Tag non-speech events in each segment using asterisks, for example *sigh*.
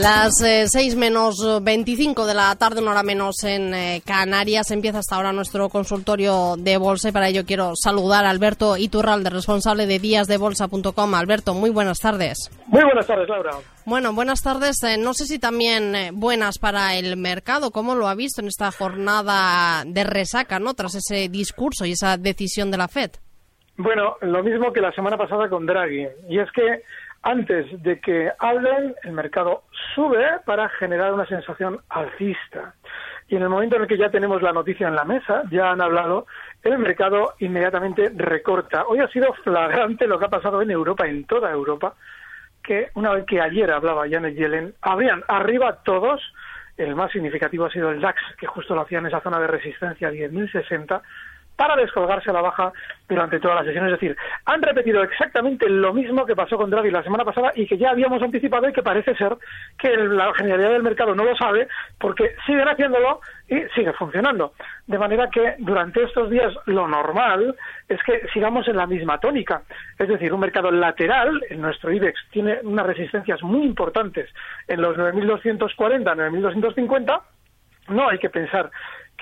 Las 6 eh, menos 25 de la tarde, una hora menos en eh, Canarias, empieza hasta ahora nuestro consultorio de bolsa y para ello quiero saludar a Alberto Iturralde, responsable de díasdebolsa.com. Alberto, muy buenas tardes. Muy buenas tardes, Laura. Bueno, buenas tardes. Eh, no sé si también buenas para el mercado. ¿Cómo lo ha visto en esta jornada de resaca, no? Tras ese discurso y esa decisión de la FED. Bueno, lo mismo que la semana pasada con Draghi. Y es que antes de que hablen, el mercado sube para generar una sensación alcista. Y en el momento en el que ya tenemos la noticia en la mesa, ya han hablado, el mercado inmediatamente recorta. Hoy ha sido flagrante lo que ha pasado en Europa, en toda Europa, que una vez que ayer hablaba Janet Yellen, habrían arriba todos, el más significativo ha sido el DAX, que justo lo hacía en esa zona de resistencia 10.060, para descolgarse la baja durante toda la sesión. Es decir, han repetido exactamente lo mismo que pasó con Draghi la semana pasada y que ya habíamos anticipado y que parece ser que la generalidad del mercado no lo sabe porque siguen haciéndolo y sigue funcionando. De manera que durante estos días lo normal es que sigamos en la misma tónica. Es decir, un mercado lateral, en nuestro IBEX, tiene unas resistencias muy importantes en los 9.240, 9.250. No hay que pensar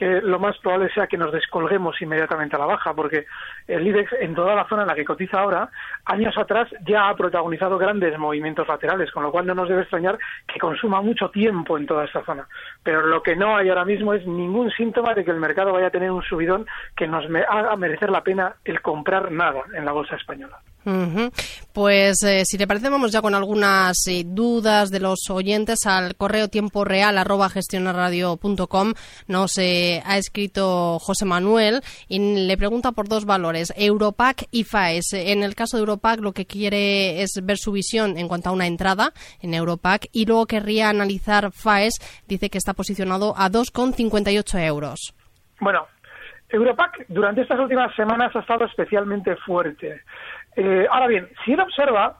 que lo más probable sea que nos descolguemos inmediatamente a la baja, porque el IBEX, en toda la zona en la que cotiza ahora, años atrás ya ha protagonizado grandes movimientos laterales, con lo cual no nos debe extrañar que consuma mucho tiempo en toda esta zona. Pero lo que no hay ahora mismo es ningún síntoma de que el mercado vaya a tener un subidón que nos haga merecer la pena el comprar nada en la bolsa española. Pues eh, si te parece vamos ya con algunas eh, dudas de los oyentes al correo tiempo real arroba gestionarradio.com nos eh, ha escrito José Manuel y le pregunta por dos valores, Europac y FAES. En el caso de Europac lo que quiere es ver su visión en cuanto a una entrada en Europac y luego querría analizar FAES, dice que está posicionado a 2,58 euros. Bueno, Europac durante estas últimas semanas ha estado especialmente fuerte. Eh, ahora bien, si él observa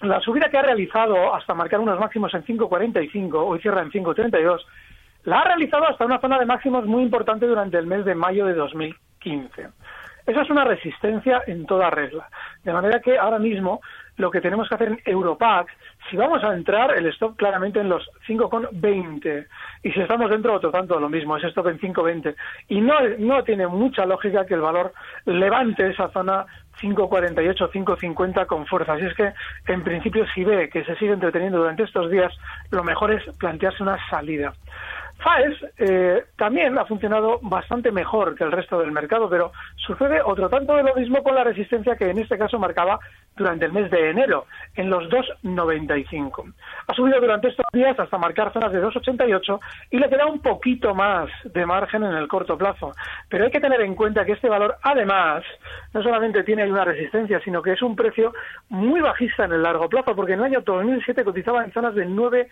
la subida que ha realizado hasta marcar unos máximos en 5.45, hoy cierra en 5.32, la ha realizado hasta una zona de máximos muy importante durante el mes de mayo de 2015. Esa es una resistencia en toda regla. De manera que ahora mismo lo que tenemos que hacer en Europac, si vamos a entrar, el stop claramente en los 5,20. Y si estamos dentro, otro tanto lo mismo, es stop en 5,20. Y no, no tiene mucha lógica que el valor levante esa zona 5.48, 5.50 con fuerza. Así es que, en principio, si ve que se sigue entreteniendo durante estos días, lo mejor es plantearse una salida. FAES eh, también ha funcionado bastante mejor que el resto del mercado, pero sucede otro tanto de lo mismo con la resistencia que en este caso marcaba durante el mes de enero, en los 2,95. Ha subido durante estos días hasta marcar zonas de 2,88 y le queda un poquito más de margen en el corto plazo. Pero hay que tener en cuenta que este valor, además, no solamente tiene una resistencia, sino que es un precio muy bajista en el largo plazo, porque en el año 2007 cotizaba en zonas de 9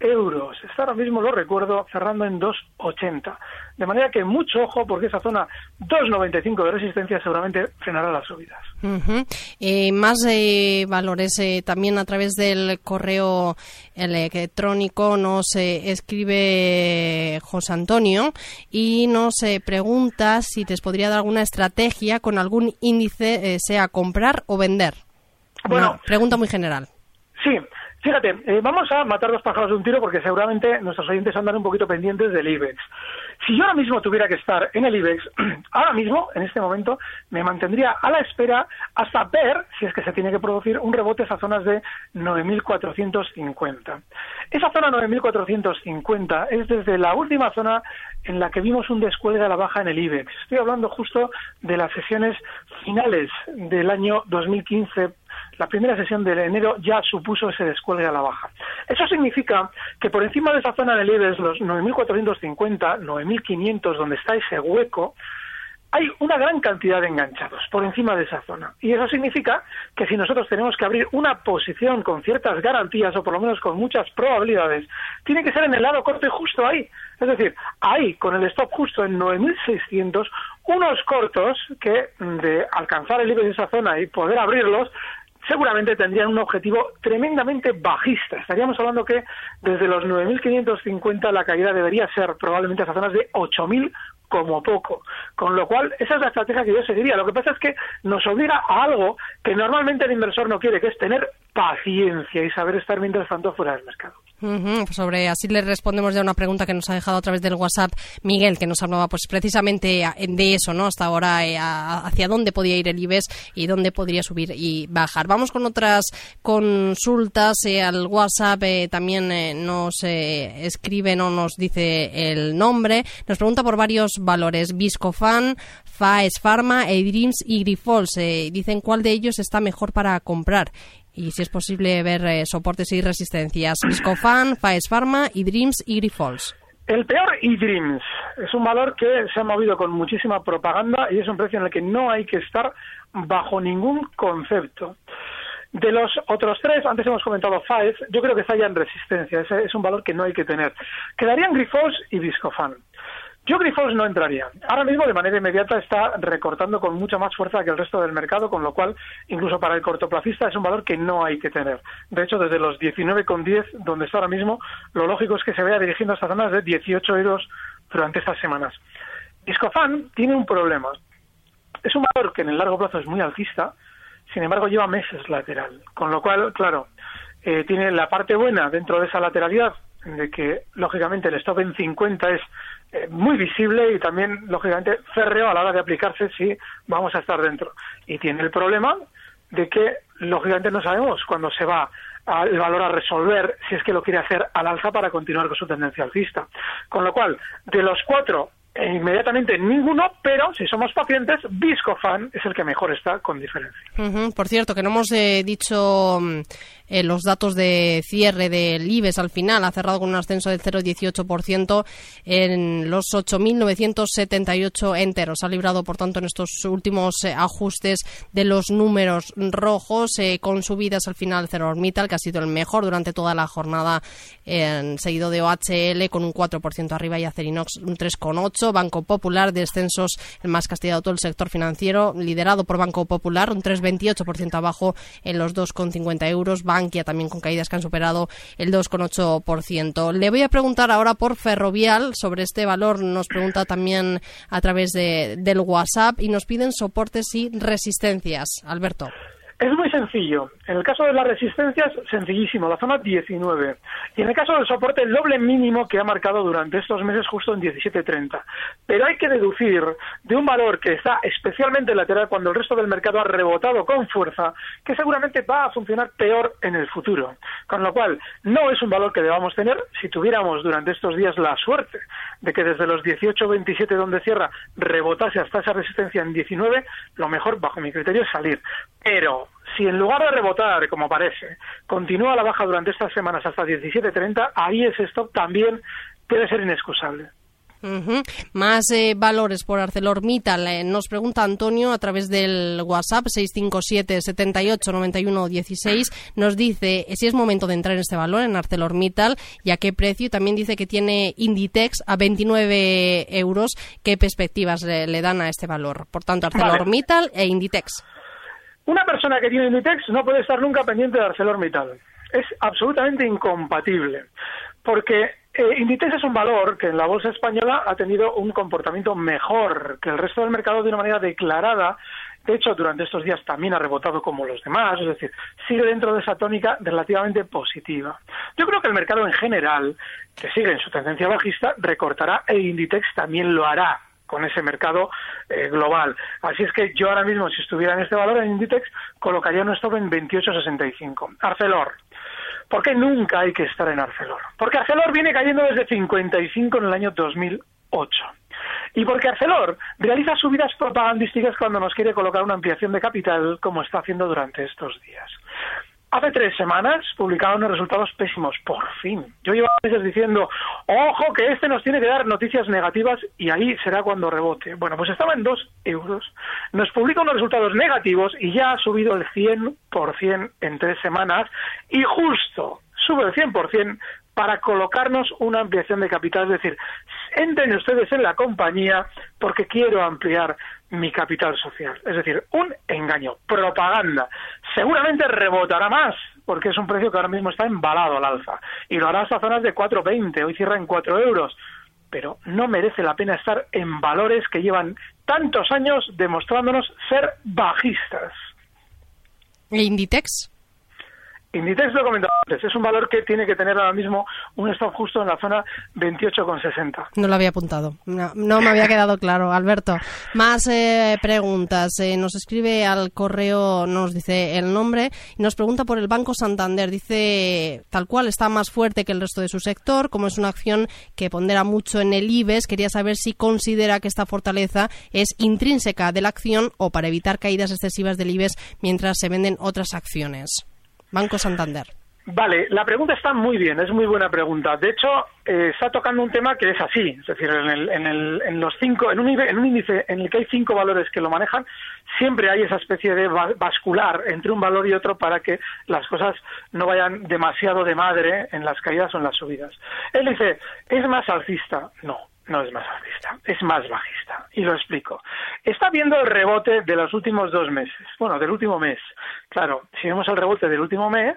euros. Está ahora mismo, lo recuerdo, cerrando en 2,80. De manera que mucho ojo porque esa zona 2,95 de resistencia seguramente frenará las subidas. Eh, más eh, valores eh, también a través del correo electrónico nos escribe José Antonio y nos pregunta si te podría dar alguna estrategia con algún índice, sea comprar o vender. Bueno, pregunta muy general. Sí, Fíjate, eh, vamos a matar dos pájaros de un tiro porque seguramente nuestros oyentes andan un poquito pendientes del IBEX. Si yo ahora mismo tuviera que estar en el IBEX, *clears throat* ahora mismo, en este momento, me mantendría a la espera hasta ver si es que se tiene que producir un rebote a zonas de 9.450. Esa zona 9.450 es desde la última zona en la que vimos un descuelgue a la baja en el IBEX. Estoy hablando justo de las sesiones finales del año 2015 la primera sesión de enero ya supuso ese descuelgue a la baja. Eso significa que por encima de esa zona de IBEX, los 9.450, 9.500, donde está ese hueco, hay una gran cantidad de enganchados por encima de esa zona. Y eso significa que si nosotros tenemos que abrir una posición con ciertas garantías o por lo menos con muchas probabilidades, tiene que ser en el lado corto y justo ahí. Es decir, ahí, con el stop justo en 9.600, unos cortos que de alcanzar el IBEX de esa zona y poder abrirlos, seguramente tendrían un objetivo tremendamente bajista. Estaríamos hablando que desde los 9.550 la caída debería ser probablemente a zonas de 8.000 como poco. Con lo cual, esa es la estrategia que yo seguiría. Lo que pasa es que nos obliga a algo que normalmente el inversor no quiere, que es tener paciencia y saber estar mientras tanto fuera del mercado. Sobre así le respondemos ya una pregunta que nos ha dejado a través del WhatsApp Miguel, que nos hablaba pues precisamente de eso, ¿no? Hasta ahora eh, hacia dónde podía ir el IBEX y dónde podría subir y bajar. Vamos con otras consultas eh, al WhatsApp. Eh, también nos escribe, no nos dice el nombre. Nos pregunta por varios valores: Viscofan, Faes Pharma, Edreams y Grifols. dicen cuál de ellos está mejor para comprar y si es posible ver eh, soportes y resistencias. Viscofan, Faes Pharma, eDreams y Grifols. El peor eDreams es un valor que se ha movido con muchísima propaganda y es un precio en el que no hay que estar bajo ningún concepto. De los otros tres, antes hemos comentado Faes, yo creo que está ya en resistencia, ese es un valor que no hay que tener. Quedarían Grifols y Viscofan. Yo Grifols no entraría. Ahora mismo de manera inmediata está recortando con mucha más fuerza que el resto del mercado, con lo cual incluso para el cortoplacista es un valor que no hay que tener. De hecho, desde los 19,10 donde está ahora mismo, lo lógico es que se vea dirigiendo hasta zonas de 18 euros durante estas semanas. Discofan tiene un problema. Es un valor que en el largo plazo es muy alcista, sin embargo lleva meses lateral, con lo cual, claro, eh, tiene la parte buena dentro de esa lateralidad de que lógicamente el stop en 50 es eh, muy visible y también lógicamente férreo a la hora de aplicarse si vamos a estar dentro. Y tiene el problema de que lógicamente no sabemos cuándo se va el valor a resolver si es que lo quiere hacer al alza para continuar con su tendencia alcista. Con lo cual, de los cuatro inmediatamente ninguno, pero si somos pacientes, Viscofan es el que mejor está con diferencia. Por cierto, que no hemos eh, dicho mm, eh, los datos de cierre del IBEX al final, ha cerrado con un ascenso del 0,18% en los 8.978 enteros. Ha librado, por tanto, en estos últimos eh, ajustes de los números rojos, con subidas al final Orbital, que ha sido el mejor durante toda la jornada, seguido de OHL con un 4% arriba y Acerinox un 3,8%. Banco Popular, descensos el más castigado todo el sector financiero, liderado por Banco Popular, un 3,28% abajo en los 2,50 euros. Bankia también con caídas que han superado el 2,8%. Le voy a preguntar ahora por Ferrovial sobre este valor. Nos pregunta también a través de, del WhatsApp y nos piden soportes y resistencias. Alberto. Es muy sencillo. En el caso de las resistencias, sencillísimo, la zona 19. Y en el caso del soporte, el doble mínimo que ha marcado durante estos meses justo en 17.30. Pero hay que deducir de un valor que está especialmente lateral cuando el resto del mercado ha rebotado con fuerza, que seguramente va a funcionar peor en el futuro. Con lo cual, no es un valor que debamos tener si tuviéramos durante estos días la suerte de que desde los 18.27 donde cierra rebotase hasta esa resistencia en 19, lo mejor, bajo mi criterio, es salir. Pero si en lugar de rebotar, como parece, continúa la baja durante estas semanas hasta 17.30, ahí ese stop también puede ser inexcusable. Más eh, valores por ArcelorMittal. Eh, nos pregunta Antonio a través del WhatsApp 657 78 91 16. Nos dice si es momento de entrar en este valor en ArcelorMittal y a qué precio. También dice que tiene Inditex a 29 euros. ¿Qué perspectivas le, dan a este valor? Por tanto, ArcelorMittal e Inditex. Una persona que tiene Inditex no puede estar nunca pendiente de ArcelorMittal. Es absolutamente incompatible. Porque eh, Inditex es un valor que en la bolsa española ha tenido un comportamiento mejor que el resto del mercado de una manera declarada De hecho, durante estos días también ha rebotado como los demás, es decir, sigue dentro de esa tónica relativamente positiva. Yo creo que el mercado en general, que sigue en su tendencia bajista, recortará e Inditex también lo hará con ese mercado eh, global. Así es que yo ahora mismo, si estuviera en este valor en Inditex, colocaría un stop en 28.65. Arcelor. ¿Por qué nunca hay que estar en Arcelor? Porque Arcelor viene cayendo desde 55 en el año 2008. Y porque Arcelor realiza subidas propagandísticas cuando nos quiere colocar una ampliación de capital, como está haciendo durante estos días. Hace tres semanas publicaban unos resultados pésimos, por fin. Yo llevo meses diciendo, ojo, que este nos tiene que dar noticias negativas y ahí será cuando rebote. Bueno, pues estaba en dos euros. Nos publica unos resultados negativos y ya ha subido el 100% en tres semanas y justo sube el 100% para colocarnos una ampliación de capital. Es decir, entren ustedes en la compañía porque quiero ampliar mi capital social. Es decir, un engaño, propaganda. Seguramente rebotará más, porque es un precio que ahora mismo está embalado al alza. Y lo hará hasta zonas de 4,20, hoy cierra en 4 euros. Pero no merece la pena estar en valores que llevan tantos años demostrándonos ser bajistas. ¿E Inditex? Inditex lo es un valor que tiene que tener ahora mismo un stop justo en la zona 28,60. No lo había apuntado, no, me había quedado claro, Alberto. Más eh, preguntas. Eh, nos escribe al correo, nos dice el nombre, nos pregunta por el Banco Santander. Dice, tal cual, está más fuerte que el resto de su sector, como es una acción que pondera mucho en el IBEX, quería saber si considera que esta fortaleza es intrínseca de la acción o para evitar caídas excesivas del IBEX mientras se venden otras acciones. Banco Santander. Vale, la pregunta está muy bien, es muy buena pregunta. De hecho, eh, está tocando un tema que es así, es decir, en, el, en, el, en los cinco, en un, en un, índice en el que hay cinco valores que lo manejan, siempre hay esa especie de bascular entre un valor y otro para que las cosas no vayan demasiado de madre en las caídas o en las subidas. Él dice, ¿es más alcista? No, no es más alcista, es más bajista. Y lo explico. Está viendo el rebote de los últimos dos meses. Bueno, del último mes. Claro, si vemos el rebote del último mes,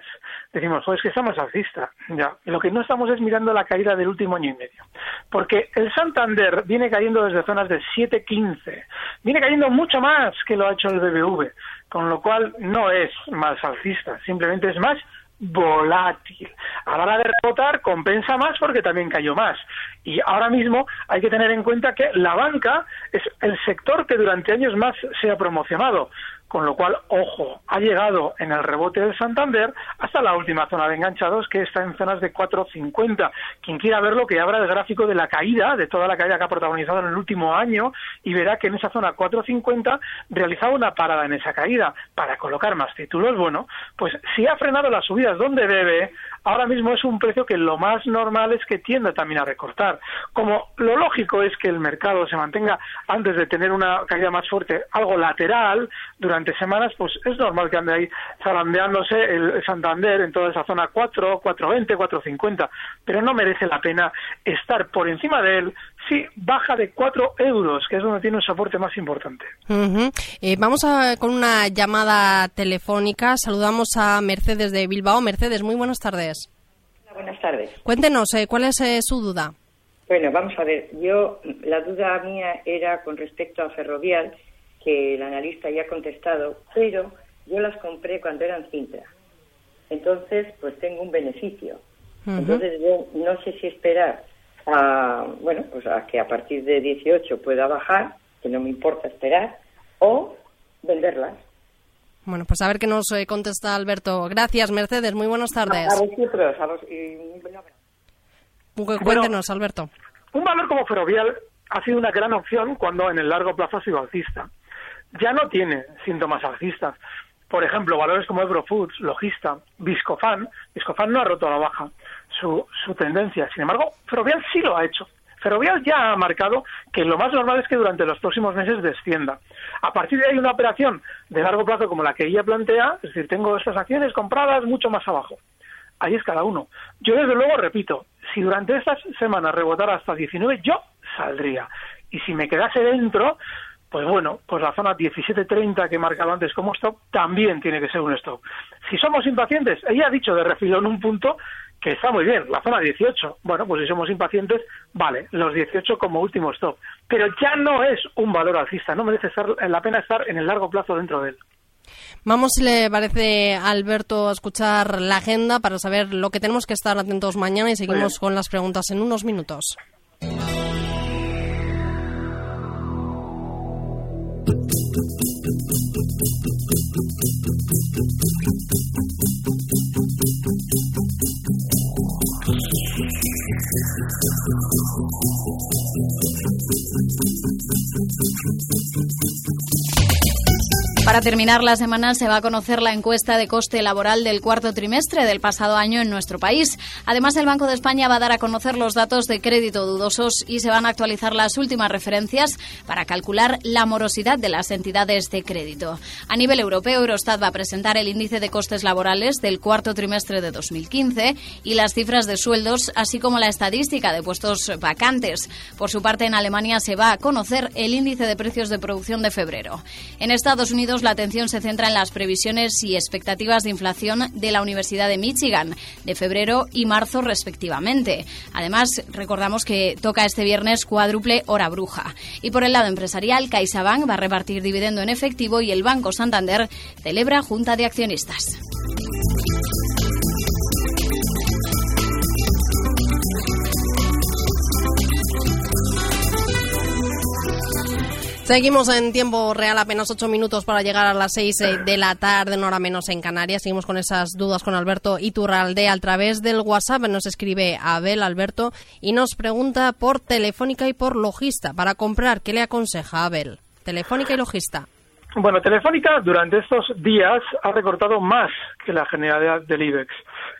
decimos, joder, es que está más alcista. Ya. lo que no estamos es mirando la caída del último año y medio. Porque el Santander viene cayendo desde zonas de 7.15. Viene cayendo mucho más que lo ha hecho el BBV. Con lo cual no es más alcista, simplemente es más volátil. A la hora de rebotar compensa más porque también cayó más. Y ahora mismo hay que tener en cuenta que la banca es el sector que durante años más se ha promocionado con lo cual, ojo, ha llegado en el rebote del Santander hasta la última zona de enganchados, que está en zonas de 4.50. Quien quiera verlo, que abra el gráfico de la caída, de toda la caída que ha protagonizado en el último año, y verá que en esa zona 4.50 realizaba una parada en esa caída para colocar más títulos. Bueno, pues si ha frenado las subidas donde debe, ahora mismo es un precio que lo más normal es que tienda también a recortar. Como lo lógico es que el mercado se mantenga antes de tener una caída más fuerte, algo lateral durante semanas, pues es normal que ande ahí zarandeándose el Santander en toda esa zona 4, 420, 450, pero no merece la pena estar por encima de él si baja de 4 euros, que es donde tiene un soporte más importante. Eh, vamos a, con una llamada telefónica. Saludamos a Mercedes de Bilbao. Mercedes, muy buenas tardes. buenas tardes. Cuéntenos, eh, ¿cuál es eh, su duda? Bueno, vamos a ver. Yo, la duda mía era con respecto a Ferrovial, que el analista ya ha contestado, pero yo las compré cuando eran cinta. Entonces, pues tengo un beneficio. Entonces, yo no sé si esperar a, bueno, pues a que a partir de 18 pueda bajar, que no me importa esperar, o venderlas. Bueno, pues a ver qué nos eh, contesta Alberto. Gracias, Mercedes. Muy buenas tardes. A, vosotros. A Cuéntenos, Alberto. Un valor como Ferrovial ha sido una gran opción cuando en el largo plazo ha sido alcista. Ya no tiene síntomas alcistas. Por ejemplo, valores como Eurofoods, Logista, Viscofan. Viscofan no ha roto a la baja su, su tendencia. Sin embargo, Ferrovial sí lo ha hecho. Ferrovial ya ha marcado que lo más normal es que durante los próximos meses descienda. A partir de ahí una operación de largo plazo como la que ella plantea, es decir, tengo estas acciones compradas mucho más abajo. Ahí es cada uno. Yo desde luego repito, si durante estas semanas rebotara hasta 19, yo saldría. Y si me quedase dentro, pues bueno, pues la zona 17.30 que he marcado antes como stop también tiene que ser un stop. Si somos impacientes, ella ha dicho de refilón un punto que está muy bien, la zona 18. Bueno, pues si somos impacientes, vale, los 18 como último stop. Pero ya no es un valor alcista, no merece la pena estar en el largo plazo dentro de él. Vamos, si le parece, Alberto, a escuchar la agenda para saber lo que tenemos que estar atentos mañana y seguimos con las preguntas en unos minutos. Thank you. Para terminar la semana se va a conocer la encuesta de coste laboral del cuarto trimestre del pasado año en nuestro país. Además, el Banco de España va a dar a conocer los datos de crédito dudosos y se van a actualizar las últimas referencias para calcular la morosidad de las entidades de crédito. A nivel europeo, Eurostat va a presentar el índice de costes laborales del cuarto trimestre de 2015 y las cifras de sueldos, así como la estadística de puestos vacantes. Por su parte, en Alemania se va a conocer el índice de precios de producción de febrero. En Estados Unidos, la atención se centra en las previsiones y expectativas de inflación de la Universidad de Michigan de febrero y marzo respectivamente. Además, recordamos que toca este viernes cuádruple hora bruja. Y por el lado empresarial, CaixaBank va a repartir dividendo en efectivo y el Banco Santander celebra junta de accionistas. Seguimos en tiempo real, apenas ocho minutos para llegar a las seis eh, de la tarde, una hora menos en Canarias. Seguimos con esas dudas con Alberto Iturralde. A través del WhatsApp nos escribe Abel Alberto y nos pregunta por Telefónica y por Logista. Para comprar, ¿qué le aconseja Abel? Telefónica y Logista. Bueno, Telefónica durante estos días ha recortado más que la generalidad del IBEX.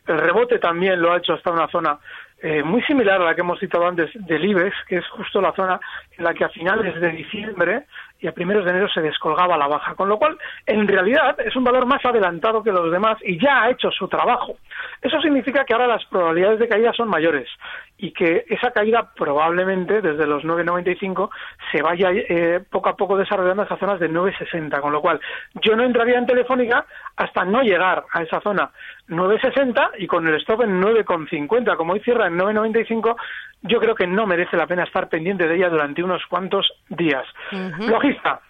El rebote también lo ha hecho hasta una zona eh, muy similar a la que hemos citado antes del IBEX, que es justo la zona en la que a finales de diciembre y a primeros de enero se descolgaba la baja, con lo cual en realidad es un valor más adelantado que los demás y ya ha hecho su trabajo. Eso significa que ahora las probabilidades de caída son mayores y que esa caída probablemente desde los 9,95 se vaya eh, poco a poco desarrollando hasta zonas de 9,60, con lo cual yo no entraría en Telefónica hasta no llegar a esa zona 9,60 y con el stop en 9,50, como hoy cierra en 9,95, yo creo que no merece la pena estar pendiente de ella durante unos cuantos días. Logista,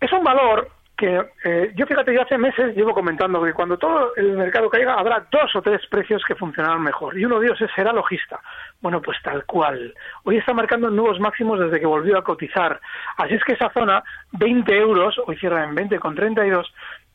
es un valor que eh, yo fíjate, yo hace meses llevo comentando que cuando todo el mercado caiga habrá dos o tres precios que funcionarán mejor y uno de ellos será logista. Bueno, pues tal cual. Hoy está marcando nuevos máximos desde que volvió a cotizar. Así es que esa zona, 20 euros, hoy cierra en 20 con 32,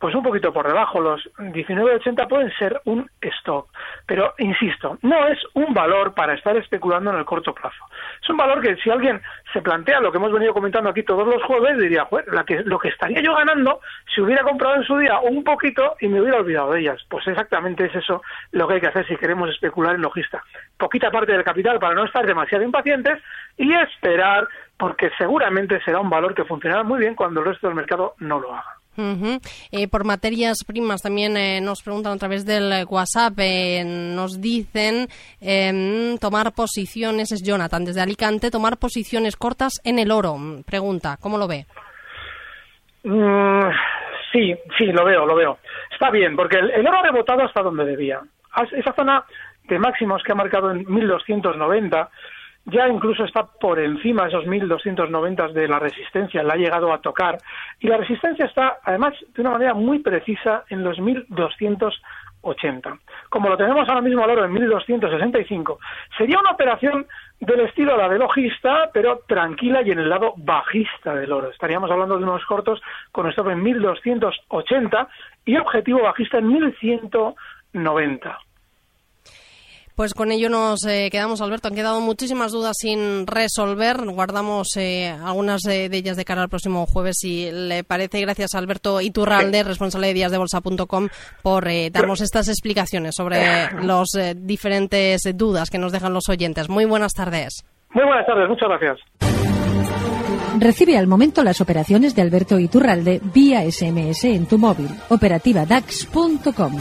pues un poquito por debajo, los 19,80 pueden ser un stop. Pero, insisto, no es un valor para estar especulando en el corto plazo. Es un valor que si alguien se plantea lo que hemos venido comentando aquí todos los jueves, diría, la que, lo que estaría yo ganando si hubiera comprado en su día un poquito y me hubiera olvidado de ellas. Pues exactamente es eso lo que hay que hacer si queremos especular en logista. Poquita parte del capital para no estar demasiado impacientes y esperar, porque seguramente será un valor que funcionará muy bien cuando el resto del mercado no lo haga. Eh, por materias primas también eh, nos preguntan a través del WhatsApp, eh, nos dicen em, tomar posiciones, es Jonathan desde Alicante, tomar posiciones cortas en el oro. Pregunta, ¿cómo lo ve? Mm, sí, sí, lo veo, lo veo. Está bien, porque el, el oro ha rebotado hasta donde debía. Esa zona de máximos que ha marcado en 1290 ya incluso está por encima de esos 1290 de la resistencia, la ha llegado a tocar y la resistencia está además de una manera muy precisa en los 1280. Como lo tenemos ahora mismo al oro en 1265, sería una operación del estilo la de logista, pero tranquila y en el lado bajista del oro. Estaríamos hablando de unos cortos con stop en 1280 y objetivo bajista en 1190. Pues con ello nos eh, quedamos, Alberto. Han quedado muchísimas dudas sin resolver. Guardamos eh, algunas de, ellas de cara al próximo jueves, si le parece. Gracias, Alberto Iturralde, responsable de díasdebolsa.com, por eh, darnos estas explicaciones sobre las diferentes dudas que nos dejan los oyentes. Muy buenas tardes. Muy buenas tardes, muchas gracias. Recibe al momento las operaciones de Alberto Iturralde vía SMS en tu móvil. Operativa DAX.com.